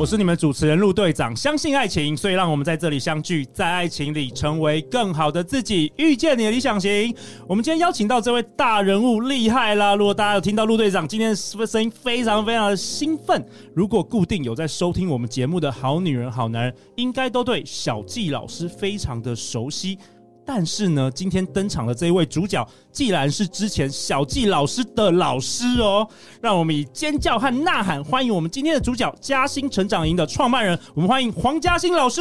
我是你们主持人陆队长。相信爱情，所以让我们在这里相聚，在爱情里成为更好的自己，遇见你的理想型。我们今天邀请到这位大人物，厉害啦！如果大家有听到陆队长今天的声音，非常非常的兴奋。如果固定有在收听我们节目的好女人、好男人，应该都对小纪老师非常的熟悉。但是呢，今天登场的这一位主角，既然是之前小纪老师的老师哦，让我们以尖叫和呐喊欢迎我们今天的主角——嘉兴成长营的创办人。我们欢迎黄嘉星老师。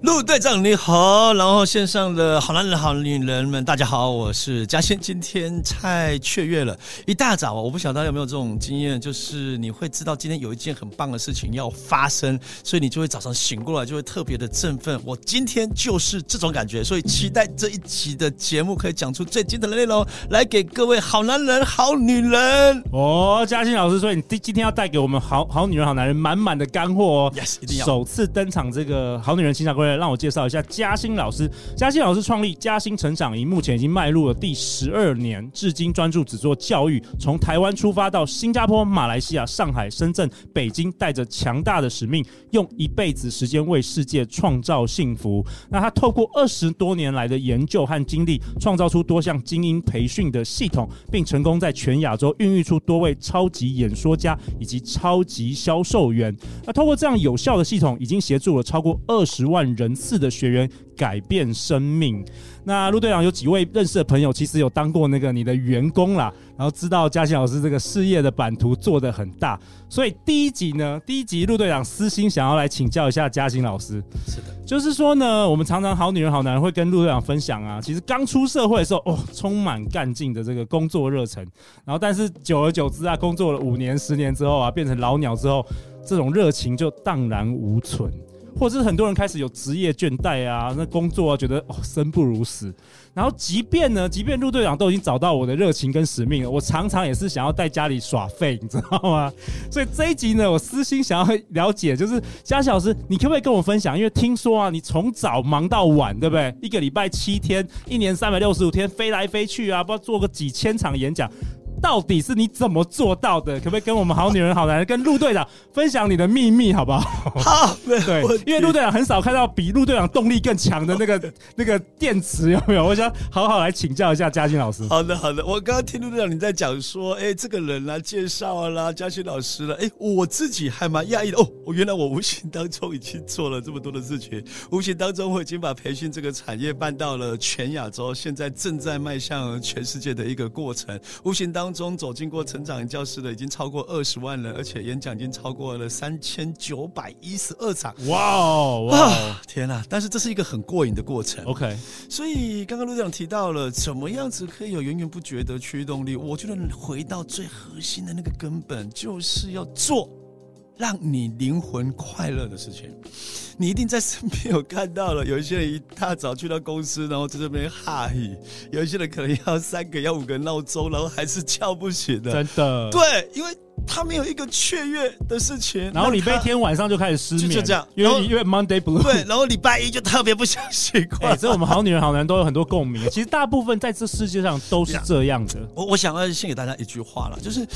陆队长你好，然后线上的好男人、好女人们，大家好，我是嘉星。今天太雀跃了，一大早，我不晓得有没有这种经验，就是你会知道今天有一件很棒的事情要发生，所以你就会早上醒过来就会特别的振奋。我今天就是这种感觉，所以期待这一期的节目可以讲出最精彩的内容。来给各位好男人、好女人哦，嘉欣老师所以你今今天要带给我们好好女人、好男人满满的干货哦。Yes，一定要。首次登场这个好女人情场攻略，让我介绍一下嘉欣老师。嘉欣老师创立嘉欣成长营，目前已经迈入了第十二年，至今专注只做教育。从台湾出发到新加坡、马来西亚、上海、深圳、北京，带着强大的使命，用一辈子时间为世界创造幸福。那他透过二十多年来的研究和经历，创造出多项精英。培训的系统，并成功在全亚洲孕育出多位超级演说家以及超级销售员。那通过这样有效的系统，已经协助了超过二十万人次的学员改变生命。那陆队长有几位认识的朋友，其实有当过那个你的员工啦，然后知道嘉欣老师这个事业的版图做得很大，所以第一集呢，第一集陆队长私心想要来请教一下嘉欣老师。是的，就是说呢，我们常常好女人好男人会跟陆队长分享啊，其实刚出社会的时候，哦，充满干劲的这个工作热忱，然后但是久而久之啊，工作了五年十年之后啊，变成老鸟之后，这种热情就荡然无存。或者是很多人开始有职业倦怠啊，那工作啊觉得哦生不如死。然后即便呢，即便陆队长都已经找到我的热情跟使命了，我常常也是想要在家里耍废，你知道吗？所以这一集呢，我私心想要了解，就是嘉星老师，你可不可以跟我分享？因为听说啊，你从早忙到晚，对不对？一个礼拜七天，一年三百六十五天，飞来飞去啊，不知道做个几千场演讲。到底是你怎么做到的？可不可以跟我们好女人、好男人，跟陆队长分享你的秘密，好不好？好，对，因为陆队长很少看到比陆队长动力更强的那个那个电池，有没有？我想好好来请教一下嘉欣老师。好的，好的。我刚刚听陆队长你在讲说，哎，这个人啦，介绍啦，嘉欣老师了，哎，我自己还蛮讶异的哦。我原来我无形当中已经做了这么多的事情，无形当中我已经把培训这个产业办到了全亚洲，现在正在迈向全世界的一个过程，无形当中。中走进过成长教室的已经超过二十万人，而且演讲已经超过了三千九百一十二场。哇哦！哇，天哪！但是这是一个很过瘾的过程。OK，所以刚刚陆长提到了怎么样子可以有源源不绝的驱动力。我觉得回到最核心的那个根本，就是要做让你灵魂快乐的事情。你一定在身边有看到了，有一些人一大早去到公司，然后在这边哈嘿；有一些人可能要三个、要五个闹钟，然后还是叫不醒的。真的，对，因为他没有一个雀跃的事情，然后礼拜天晚上就开始失眠，就，就这样，因为因为 Monday Blue。对，然后礼拜一就特别不想习惯。哎，这我们好女人、好男人都有很多共鸣。其实大部分在这世界上都是这样的。我我想要献给大家一句话了，就是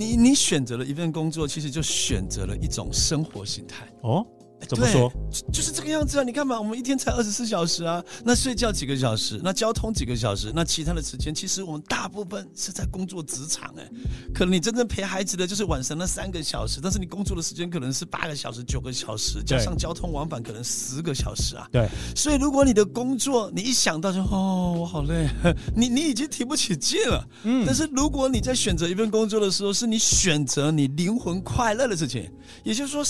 你你选择了一份工作，其实就选择了一种生活形态哦。怎么说？就是这个样子啊！你看嘛，我们一天才二十四小时啊，那睡觉几个小时，那交通几个小时，那其他的时间，其实我们大部分是在工作职场哎。可能你真正陪孩子的就是晚上那三个小时，但是你工作的时间可能是八个小时、九个小时，加上交通往返可能十个小时啊。对。所以如果你的工作，你一想到就哦，我好累，你你已经提不起劲了。嗯。但是如果你在选择一份工作的时候，是你选择你灵魂快乐的事情，也就是说，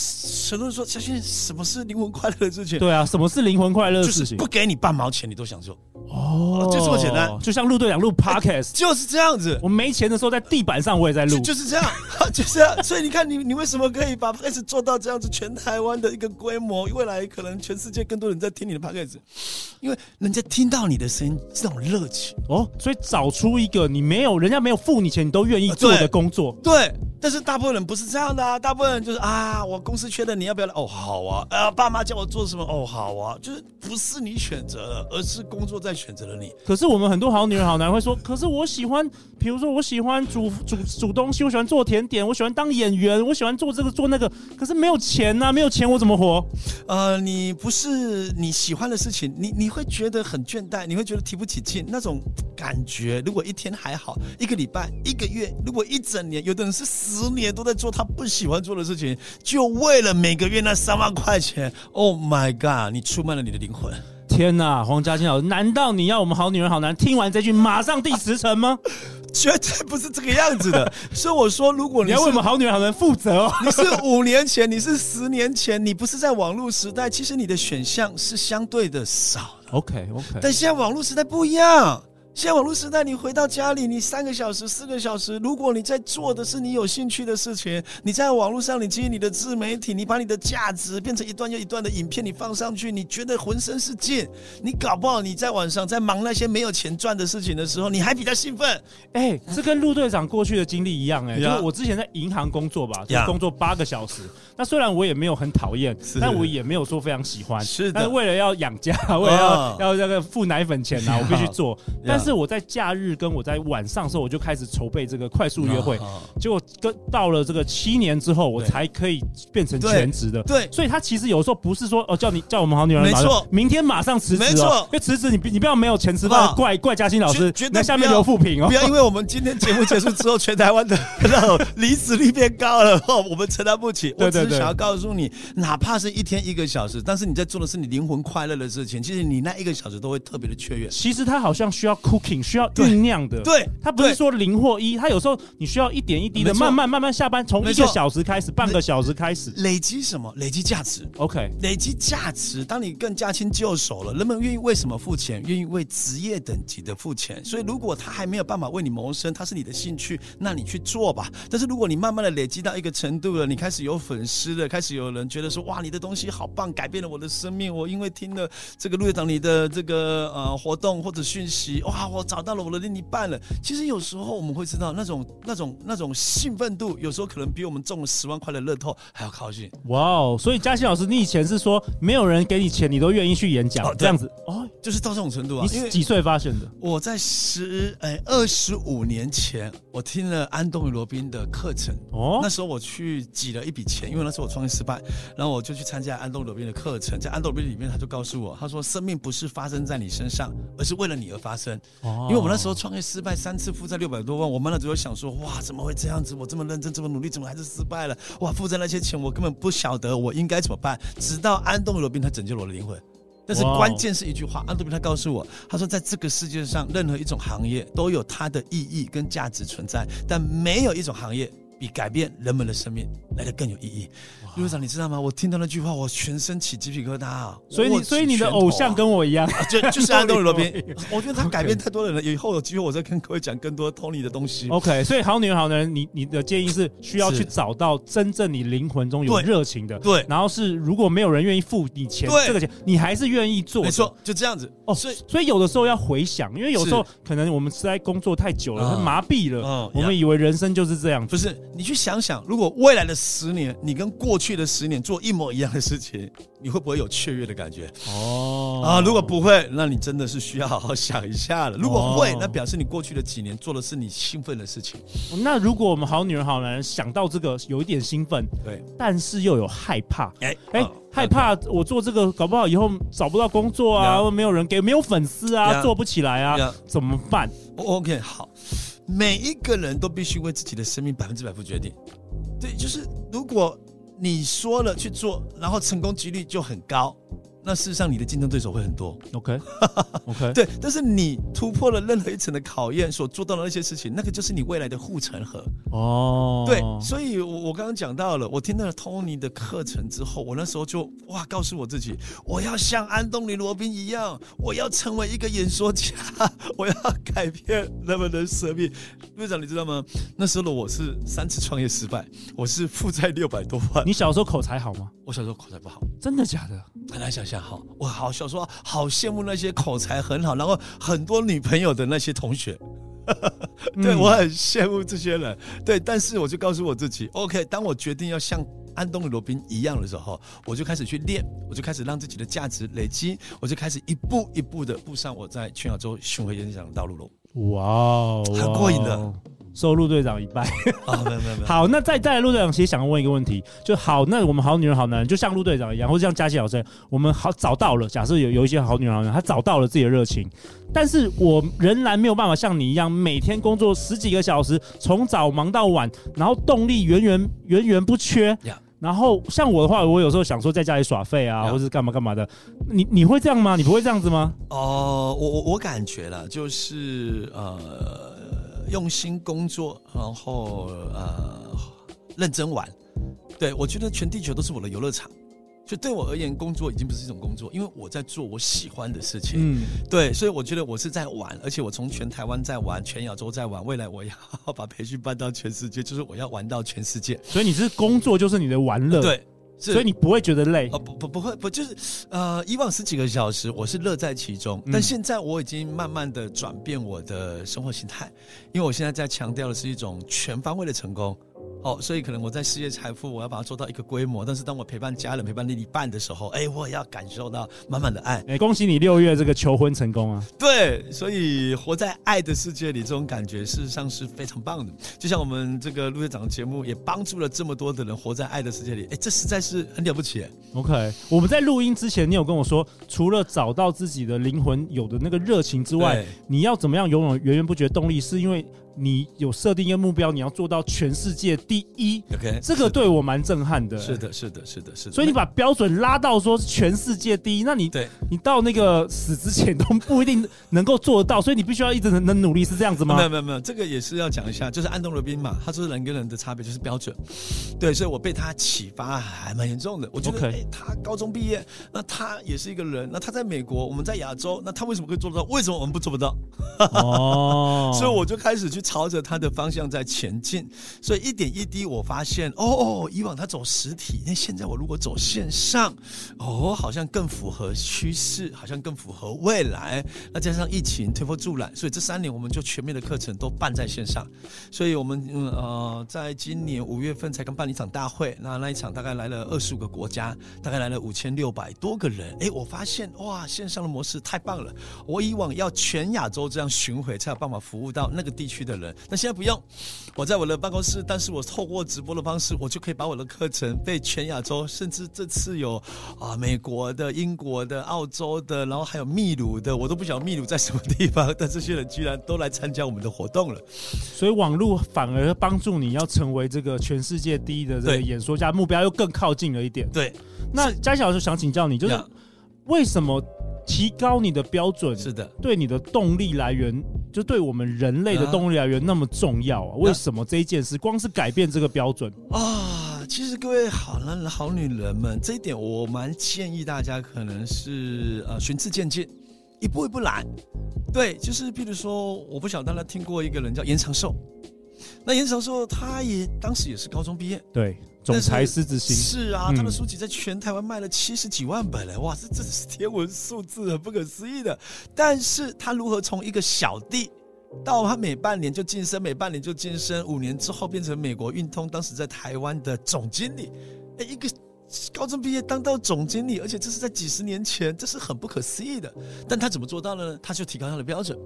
很多人说，小新。什么是灵魂快乐的事情？对啊，什么是灵魂快乐的事情？不给你半毛钱，你都享受。哦，就这么简单。就像陆队长录 Podcast，就是这样子。我没钱的时候，在地板上我也在录，就，是这样，就是这样。所以你看，你你为什么可以把 Podcast 做到这样子，全台湾的一个规模？未来可能全世界更多人在听你的 Podcast，因为人家听到你的声音，这种热情哦。所以找出一个你没有，人家没有付你钱，你都愿意做的工作。对。对但是大部分人不是这样的啊，大部分人就是啊，我公司缺的，你要不要来？哦，好啊，啊，爸妈叫我做什么？哦，好啊，就是不是你选择了，而是工作在选择了你。可是我们很多好女人、好男人会说，可是我喜欢，比如说我喜欢煮煮煮东西，我喜欢做甜点，我喜欢当演员，我喜欢做这个做那个，可是没有钱呐、啊，没有钱我怎么活？呃，你不是你喜欢的事情，你你会觉得很倦怠，你会觉得提不起劲，那种感觉。如果一天还好，一个礼拜、一个月，如果一整年，有的人是。十年都在做他不喜欢做的事情，就为了每个月那三万块钱。Oh my god！你出卖了你的灵魂。天哪，黄嘉欣老师，难道你要我们好女人好男人听完这句马上第十层吗？绝对不是这个样子的。所以我说，如果你，你要为我们好女人好男人负责哦，你是五年前，你是十年前，你不是在网络时代，其实你的选项是相对的少的。OK OK，但现在网络时代不一样。现在网络时代，你回到家里，你三个小时、四个小时，如果你在做的是你有兴趣的事情，你在网络上，你经营你的自媒体，你把你的价值变成一段又一段的影片，你放上去，你觉得浑身是劲，你搞不好你在晚上在忙那些没有钱赚的事情的时候，你还比较兴奋。哎、欸，这跟陆队长过去的经历一样、欸，哎，就是我之前在银行工作吧，就工作八个小时。那虽然我也没有很讨厌，但我也没有说非常喜欢。是的，但是为了要养家，为了要要那个付奶粉钱啊，我必须做。但是我在假日跟我在晚上的时候，我就开始筹备这个快速约会。结果跟到了这个七年之后，我才可以变成全职的。对，所以他其实有时候不是说哦，叫你叫我们好女人，没错，明天马上辞职。没错，因为辞职你你不要没有钱吃饭，怪怪嘉欣老师，在下面留负评哦。不要因为我们今天节目结束之后，全台湾的那种离职率变高了，我们承担不起。我只是想要告诉你，哪怕是一天一个小时，但是你在做的是你灵魂快乐的事情，其实你那一个小时都会特别的雀跃。其实他好像需要 cooking，需要酝酿的。对，它不是说零或一，它有时候你需要一点一滴的慢慢慢慢下班，从一个小时开始，半个小时开始累积什么？累积价值。OK，累积价值。当你更驾轻就熟了，人们愿意为什么付钱？愿意为职业等级的付钱。所以如果他还没有办法为你谋生，他是你的兴趣，那你去做吧。但是如果你慢慢的累积到一个程度了，你开始有粉丝了，开始有人觉得说哇，你的东西好棒，改变了我的生命。我因为听了这个陆队长你的这个呃活动或者讯息，哇，我找到了我的另一半了。其实有时候我们会知道那种那种那种兴奋度，有时候可能比我们中了十万块的乐透还要高兴。哇哦！所以嘉欣老师，你以前是说没有人给你钱，你都愿意去演讲，这样子哦，就是到这种程度啊。你几岁发现的？我在十哎二十五年前，我听了安东尼罗宾的课程哦，那时候我去挤了一笔钱，因为那时候我创业失败，然后我就去参加安东尼罗宾的课程，在安东尼罗宾里面，他就告诉我，他说生命不是发生在你身上，而是为了你而发生。哦，因为我那时候创业失败三次，负债六百多万，我妈那时候想说，哇，怎么会这样子？我这么认真，这么努力，怎么还是失败了？哇，负债那些钱，我根本不晓得我应该怎么办。直到安东尼罗宾他拯救了我的灵魂，但是关键是一句话，安杜比他告诉我，他说在这个世界上，任何一种行业都有它的意义跟价值存在，但没有一种行业比改变人们的生命来的更有意义。陆会长，你知道吗？我听到那句话，我全身起鸡皮疙瘩啊！所以你，所以你的偶像跟我一样，啊、就就是安东尼罗宾。我觉得他改变太多的人了。以后有机会，我再跟各位讲更多 Tony 的东西。OK，所以好女人、好男人，你你的建议是需要去找到真正你灵魂中有热情的，对。然后是如果没有人愿意付你钱，这个钱你还是愿意做，没错，就这样子。哦，所以所以有的时候要回想，因为有时候可能我们实在工作太久了，麻痹了，嗯，我们以为人生就是这样。不是，你去想想，如果未来的十年，你跟过去的十年做。一模一样的事情，你会不会有雀跃的感觉？哦啊，如果不会，那你真的是需要好好想一下了。如果会，那表示你过去的几年做的是你兴奋的事情。那如果我们好女人、好男人想到这个有一点兴奋，对，但是又有害怕，哎哎，害怕我做这个搞不好以后找不到工作啊，没有人给，没有粉丝啊，做不起来啊，怎么办？OK，好，每一个人都必须为自己的生命百分之百负决定。对，就是如果。你说了去做，然后成功几率就很高，那那事实上你的竞争对手会很多。OK，OK，对，但是你突破了任何一层的考验，所做到的那些事情，那个就是你未来的护城河。哦，对，所以我我刚刚讲到了，我听到了 Tony 的课程之后，我那时候就哇，告诉我自己，我要像安东尼罗宾一样，我要成为一个演说家，我要改变人们的生命。队长，你知道吗？那时候的我是三次创业失败，我是负债六百多万。你小时候口才好吗？我小时候口才不好，真的假的？很难想象哈，我好小时候好羡慕那些口才很好，然后很多女朋友的那些同学。对，我很羡慕这些人。对，但是我就告诉我自己，OK，当我决定要像安东尼罗宾一样的时候，我就开始去练，我就开始让自己的价值累积，我就开始一步一步的步上我在全亚洲巡回演讲的道路了。哇哦，很过瘾的。收陆队长一拜。哦，没有没有没有。好，那再再来，陆队长其实想要问一个问题，就好，那我们好女人好男人，就像陆队长一样，或者像佳琪老师，我们好找到了，假设有有一些好女人好男人，他找到了自己的热情，但是我仍然没有办法像你一样，每天工作十几个小时，从早忙到晚，然后动力源源源源不缺。Yeah. 然后像我的话，我有时候想说在家里耍废啊或者是干嘛干嘛的。你你会这样吗？你不会这样子吗？哦、呃，我我我感觉了，就是呃。用心工作，然后呃认真玩，对，我觉得全地球都是我的游乐场。就对我而言，工作已经不是一种工作，因为我在做我喜欢的事情。嗯，对，所以我觉得我是在玩，而且我从全台湾在玩，全亚洲在玩，未来我要把培训办到全世界，就是我要玩到全世界。所以你是工作就是你的玩乐，对。所以你不会觉得累？哦，不不不会不就是呃，以往十几个小时我是乐在其中，但现在我已经慢慢的转变我的生活形态，因为我现在在强调的是一种全方位的成功。哦，所以可能我在事业财富，我要把它做到一个规模。但是当我陪伴家人、陪伴另一半的时候，哎，我也要感受到满满的爱。哎，恭喜你六月这个求婚成功啊！对，所以活在爱的世界里，这种感觉事实上是非常棒的。就像我们这个陆队长的节目，也帮助了这么多的人活在爱的世界里。哎，这实在是很了不起。OK，我们在录音之前，你有跟我说，除了找到自己的灵魂有的那个热情之外，你要怎么样拥有源源不绝动力？是因为你有设定一个目标，你要做到全世界第一。OK，这个对我蛮震撼的。是的，是的，是的，是的。所以你把标准拉到说全世界第一，那你对，你到那个死之前都不一定能够做得到，所以你必须要一直能能努力，是这样子吗？没有，没有，没有，这个也是要讲一下，就是安东罗宾嘛，他说人跟人的差别就是标准。对，所以我被他启发还蛮严重的。我觉得，哎他高中毕业，那他也是一个人，那他在美国，我们在亚洲，那他为什么可以做得到？为什么我们不做不到？哦，所以我就开始去。朝着他的方向在前进，所以一点一滴，我发现哦，以往他走实体，那现在我如果走线上，哦，好像更符合趋势，好像更符合未来。那加上疫情推波助澜，所以这三年我们就全面的课程都办在线上。所以我们嗯呃，在今年五月份才刚办了一场大会，那那一场大概来了二十五个国家，大概来了五千六百多个人。哎，我发现哇，线上的模式太棒了。我以往要全亚洲这样巡回，才有办法服务到那个地区的人。那现在不用，我在我的办公室，但是我透过直播的方式，我就可以把我的课程被全亚洲，甚至这次有啊美国的、英国的、澳洲的，然后还有秘鲁的，我都不晓得秘鲁在什么地方，但这些人居然都来参加我们的活动了。所以网络反而帮助你要成为这个全世界第一的这个演说家，目标又更靠近了一点。对，那嘉熙老师想请教你，就是为什么？提高你的标准是的，对你的动力来源，就对我们人类的动力来源那么重要啊？为什么这一件事光是改变这个标准啊？其实各位好男人、好女人们，这一点我蛮建议大家，可能是呃循序渐进，一步一步来。对，就是譬如说，我不晓得大家听过一个人叫延长寿，那严长寿他也当时也是高中毕业，对。总裁狮子心是啊，他的书籍在全台湾卖了七十几万本嘞，哇，这这是天文数字，很不可思议的。但是他如何从一个小弟，到他每半年就晋升，每半年就晋升，五年之后变成美国运通当时在台湾的总经理，哎，一个。高中毕业当到总经理，而且这是在几十年前，这是很不可思议的。但他怎么做到呢？他就提高他的标准。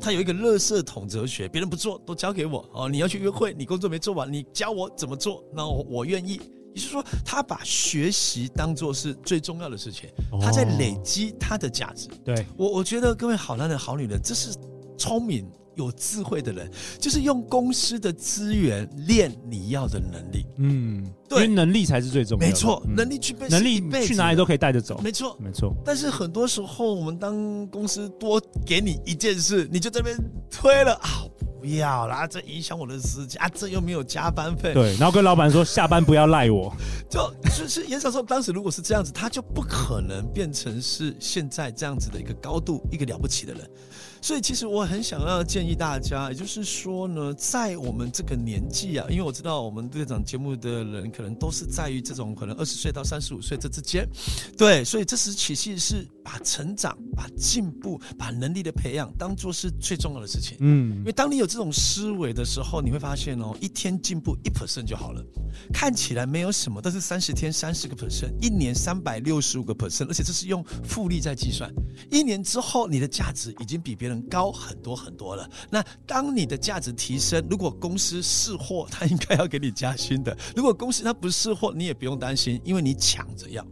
他有一个乐色桶哲学，别人不做都交给我哦。你要去约会，你工作没做完，你教我怎么做，那我我愿意。也就是说，他把学习当做是最重要的事情，他在累积他的价值。对，我，我觉得各位好男人、好女人，这是聪明。有智慧的人，就是用公司的资源练你要的能力。嗯，对，因为能力才是最重要的。没错，嗯、能力具备，能力去哪里都可以带着走。没错，没错。但是很多时候，我们当公司多给你一件事，你就这边推了啊。不要啦，这影响我的时间啊！这又没有加班费。对，然后跟老板说下班不要赖我。就就是严少说当时如果是这样子，他就不可能变成是现在这样子的一个高度，一个了不起的人。所以其实我很想要建议大家，也就是说呢，在我们这个年纪啊，因为我知道我们这档节目的人可能都是在于这种可能二十岁到三十五岁这之间，对，所以这时期其实是把成长、把进步、把能力的培养当做是最重要的事情。嗯，因为当你有这种思维的时候，你会发现哦，一天进步一 percent 就好了，看起来没有什么，但是三十天三十个 percent，一年三百六十五个 percent，而且这是用复利在计算，一年之后你的价值已经比别人。人高很多很多了。那当你的价值提升，如果公司是货，他应该要给你加薪的；如果公司它不是货，你也不用担心，因为你抢着要，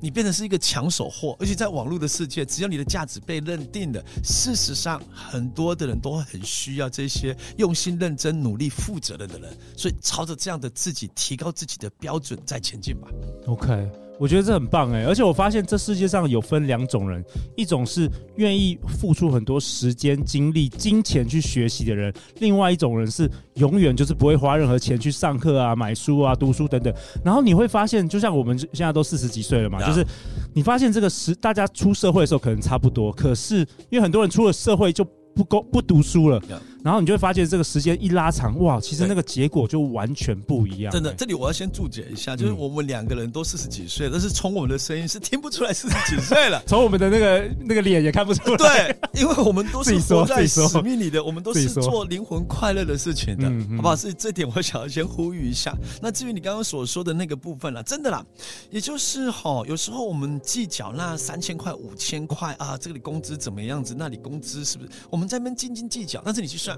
你变成是一个抢手货。而且在网络的世界，只要你的价值被认定了，事实上很多的人都很需要这些用心、认真、努力、负责任的人。所以朝着这样的自己提高自己的标准再前进吧。OK。我觉得这很棒哎，而且我发现这世界上有分两种人，一种是愿意付出很多时间、精力、金钱去学习的人，另外一种人是永远就是不会花任何钱去上课啊、买书啊、读书等等。然后你会发现，就像我们现在都四十几岁了嘛，就是你发现这个时大家出社会的时候可能差不多，可是因为很多人出了社会就。不够不读书了，然后你就会发现这个时间一拉长，哇，其实那个结果就完全不一样。真的，这里我要先注解一下，就是我们两个人都四十几岁，但是从我们的声音是听不出来四十几岁了，从我们的那个那个脸也看不出来。对，因为我们都是活在使命里的，我们都是做灵魂快乐的事情的，好不好？所以这点我想要先呼吁一下。那至于你刚刚所说的那个部分啦，真的啦，也就是哈，有时候我们计较那三千块、五千块啊，这里工资怎么样子，那里工资是不是我们？我们在那边斤斤计较，但是你去算，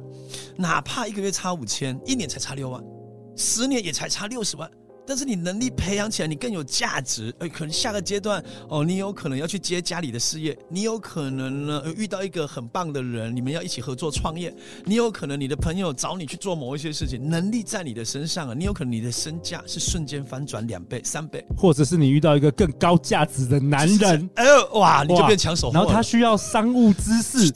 哪怕一个月差五千，一年才差六万，十年也才差六十万。但是你能力培养起来，你更有价值。哎，可能下个阶段哦，你有可能要去接家里的事业，你有可能呢遇到一个很棒的人，你们要一起合作创业。你有可能你的朋友找你去做某一些事情，能力在你的身上啊，你有可能你的身价是瞬间翻转两倍、三倍，或者是你遇到一个更高价值的男人，哎呦哇，你就变抢手货。然后他需要商务知识，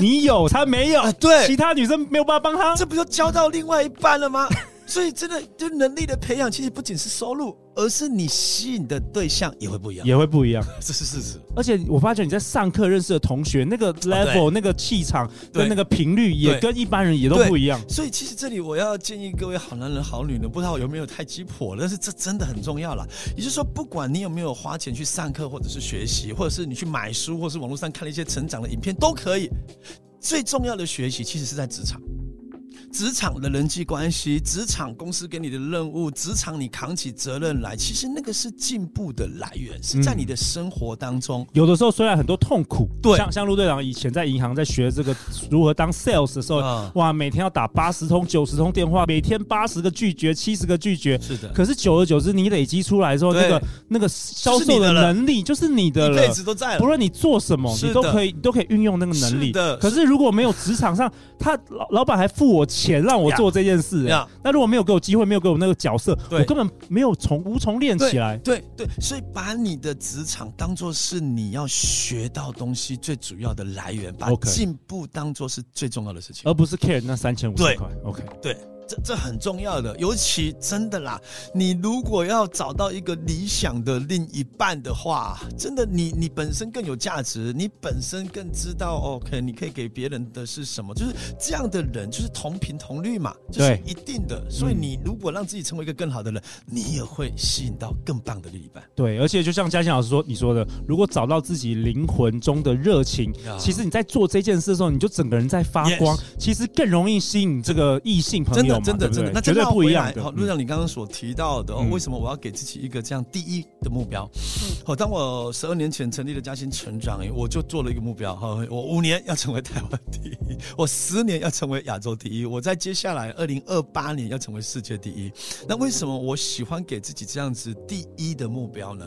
你有他没有？对，其他女生没有办法帮他，这不就交到另外一半了吗？所以，真的，就能力的培养，其实不仅是收入，而是你吸引的对象也会不一样，也会不一样，这是事实。而且，我发觉你在上课认识的同学，那个 level、哦、那个气场跟那个频率，也跟一般人也都不一样。所以，其实这里我要建议各位好男人、好女人，不知道有没有太鸡婆，但是这真的很重要了。也就是说，不管你有没有花钱去上课，或者是学习，或者是你去买书，或者是网络上看了一些成长的影片，都可以。最重要的学习，其实是在职场。职场的人际关系，职场公司给你的任务，职场你扛起责任来，其实那个是进步的来源，是在你的生活当中。有的时候虽然很多痛苦，对，像像陆队长以前在银行在学这个如何当 sales 的时候，哇，每天要打八十通、九十通电话，每天八十个拒绝、七十个拒绝，是的。可是久而久之，你累积出来之后，那个那个销售的能力就是你的了，一辈子都在了。不论你做什么，你都可以你都可以运用那个能力。是的。可是如果没有职场上，他老老板还付我钱让我做这件事，那如果没有给我机会，没有给我那个角色，我根本没有从无从练起来。对对，所以把你的职场当做是你要学到东西最主要的来源，把进步当做是最重要的事情，而不是 care 那三千五十块。OK，对。这这很重要的，尤其真的啦，你如果要找到一个理想的另一半的话，真的你你本身更有价值，你本身更知道，OK，你可以给别人的是什么，就是这样的人就是同频同率嘛，就是一定的。所以你如果让自己成为一个更好的人，你也会吸引到更棒的另一半。对，而且就像嘉兴老师说，你说的，如果找到自己灵魂中的热情，其实你在做这件事的时候，你就整个人在发光，其实更容易吸引这个异性朋友。真的真的真的，那绝对不一样。好，陆长，你刚刚所提到的，为什么我要给自己一个这样第一的目标？好，当我十二年前成立了嘉兴成长营，我就做了一个目标，哈，我五年要成为台湾第一，我十年要成为亚洲第一，我在接下来二零二八年要成为世界第一。那为什么我喜欢给自己这样子第一的目标呢？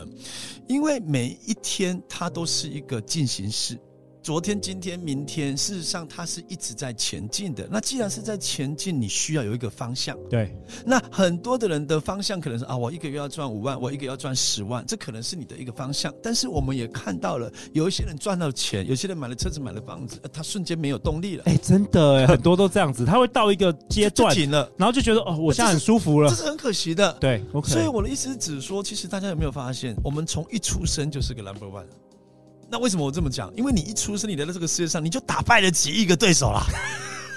因为每一天它都是一个进行式。昨天、今天、明天，事实上它是一直在前进的。那既然是在前进，你需要有一个方向。对。那很多的人的方向可能是啊，我一个月要赚五万，我一个月要赚十万，这可能是你的一个方向。但是我们也看到了，有一些人赚到钱，有些人买了车子、买了房子，他瞬间没有动力了。哎，真的哎，很多都这样子，他会到一个阶段然后就觉得哦，我现在很舒服了，这是，很可惜的。对。所以我的意思是指说，其实大家有没有发现，我们从一出生就是个 number one。那为什么我这么讲？因为你一出生，你来到这个世界上，你就打败了几亿个对手啦，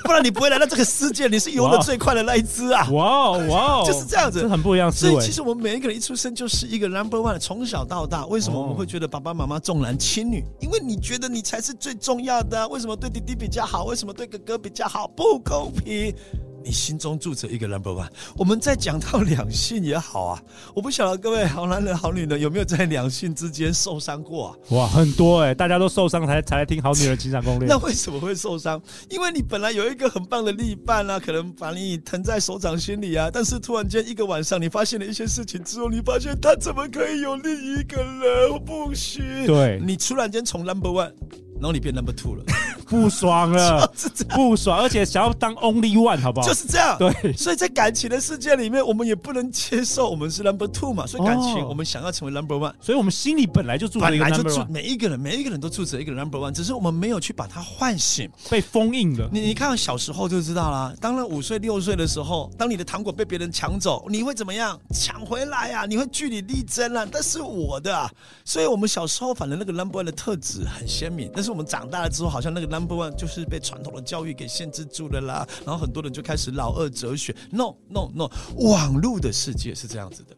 不然你不会来到这个世界。你是游的最快的那一只啊！哇哦哇哦，就是这样子，这很不一样。所以其实我们每一个人一出生就是一个 number one，从小到大，为什么我们会觉得爸爸妈妈重男轻女？因为你觉得你才是最重要的啊。为什么对弟弟比较好？为什么对哥哥比较好？不公平。你心中住着一个 number one。我们在讲到两性也好啊，我不晓得各位好男人好女人有没有在两性之间受伤过啊？哇，很多哎、欸，大家都受伤才才来听好女人情场攻略。那为什么会受伤？因为你本来有一个很棒的另一半啊，可能把你疼在手掌心里啊，但是突然间一个晚上你发现了一些事情之后，你发现他怎么可以有另一个人？不行，对，你突然间从 number one。然后你变 number two 了，不爽了，不爽，而且想要当 only one，好不好？就是这样。对，所以在感情的世界里面，我们也不能接受我们是 number two 嘛。所以感情，我们想要成为 number one，所以我们心里本来就住着一个 number one。每一个人，每一个人都住着一个 number one，只是我们没有去把它唤醒，被封印了。你你看小时候就知道啦，当了五岁六岁的时候，当你的糖果被别人抢走，你会怎么样？抢回来啊！你会据理力争啊！但是我的啊，所以我们小时候反正那个 number one 的特质很鲜明，但是我们长大了之后，好像那个 number one 就是被传统的教育给限制住了啦，然后很多人就开始老二哲学。No No No，网络的世界是这样子的。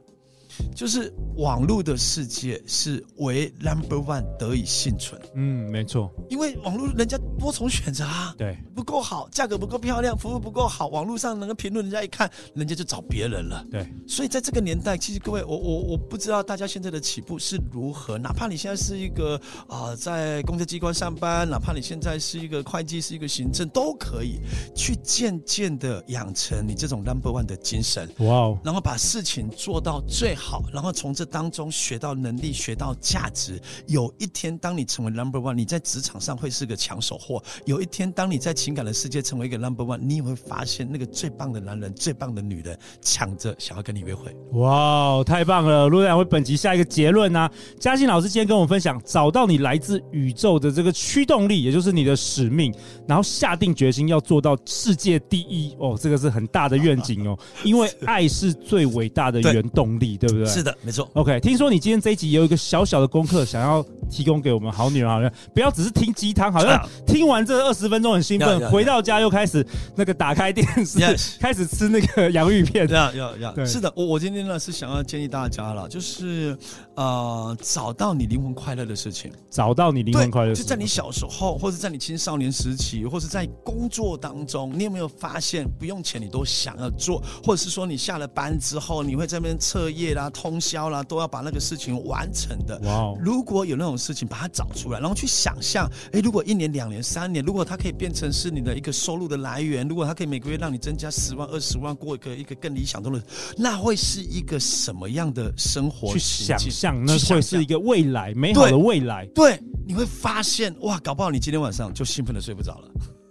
就是网络的世界是为 number one 得以幸存。嗯，没错，因为网络人家多重选择啊，对，不够好，价格不够漂亮，服务不够好，网络上能够评论，人家一看，人家就找别人了。对，所以在这个年代，其实各位，我我我不知道大家现在的起步是如何，哪怕你现在是一个啊、呃、在公家机关上班，哪怕你现在是一个会计，是一个行政，都可以去渐渐的养成你这种 number one 的精神。哇哦，然后把事情做到最好。好，然后从这当中学到能力，学到价值。有一天，当你成为 number one，你在职场上会是个抢手货。有一天，当你在情感的世界成为一个 number one，你也会发现那个最棒的男人、最棒的女人抢着想要跟你约会。哇，太棒了！陆队长为本集下一个结论啊。嘉欣老师今天跟我们分享，找到你来自宇宙的这个驱动力，也就是你的使命，然后下定决心要做到世界第一。哦，这个是很大的愿景哦，因为 爱是最伟大的原动力，对不对？是的，没错。OK，听说你今天这一集也有一个小小的功课，想要提供给我们好女人好像，不要只是听鸡汤，好像听完这二十分钟很兴奋，回到家又开始那个打开电视 开始吃那个洋芋片。要要要，是的，我我今天呢是想要建议大家了，就是呃找到你灵魂快乐的事情，找到你灵魂快乐，就在你小时候，或者在你青少年时期，或者在工作当中，你有没有发现不用钱你都想要做，或者是说你下了班之后，你会在那边彻夜啦。通宵啦，都要把那个事情完成的。哇哦！如果有那种事情，把它找出来，然后去想象，哎，如果一年、两年、三年，如果它可以变成是你的一个收入的来源，如果它可以每个月让你增加十万、二十万，过一个一个更理想中的，那会是一个什么样的生活？去想象，那会是一个未来，美好的未来。对，你会发现，哇，搞不好你今天晚上就兴奋的睡不着了。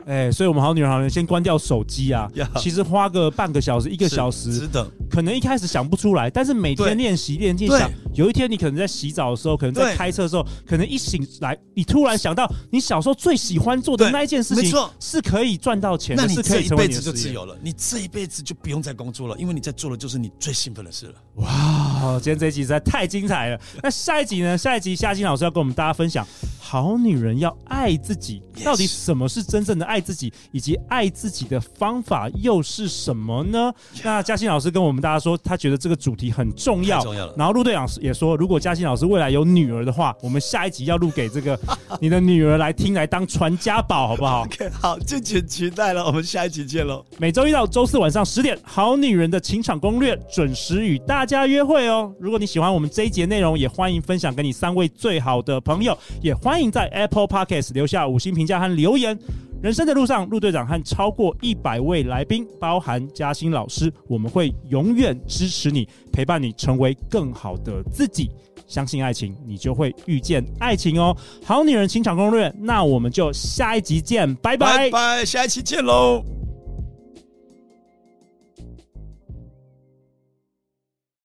哎、欸，所以我们好女人好人先关掉手机啊。其实花个半个小时、一个小时，值得。可能一开始想不出来，但是每天练习练习想，有一天你可能在洗澡的时候，可能在开车的时候，可能一醒来，你突然想到你小时候最喜欢做的那一件事情，是可以赚到钱的，那你这一辈子就自由了，你这一辈子就不用再工作了，因为你在做的就是你最兴奋的事了。哇，今天这一集实在太精彩了。那下一集呢？下一集夏金老师要跟我们大家分享，好女人要爱自己，到底什么是真正的爱？爱自己以及爱自己的方法又是什么呢？那嘉欣老师跟我们大家说，他觉得这个主题很重要。重要了。然后陆队长也说，如果嘉欣老师未来有女儿的话，我们下一集要录给这个 你的女儿来听，来当传家宝，好不好？OK，好，敬请期待了。我们下一集见喽。每周一到周四晚上十点，《好女人的情场攻略》准时与大家约会哦。如果你喜欢我们这一节内容，也欢迎分享给你三位最好的朋友，也欢迎在 Apple Podcast 留下五星评价和留言。人生的路上，陆队长和超过一百位来宾，包含嘉欣老师，我们会永远支持你，陪伴你成为更好的自己。相信爱情，你就会遇见爱情哦。好女人情场攻略，那我们就下一集见，拜拜拜拜，下一期见喽。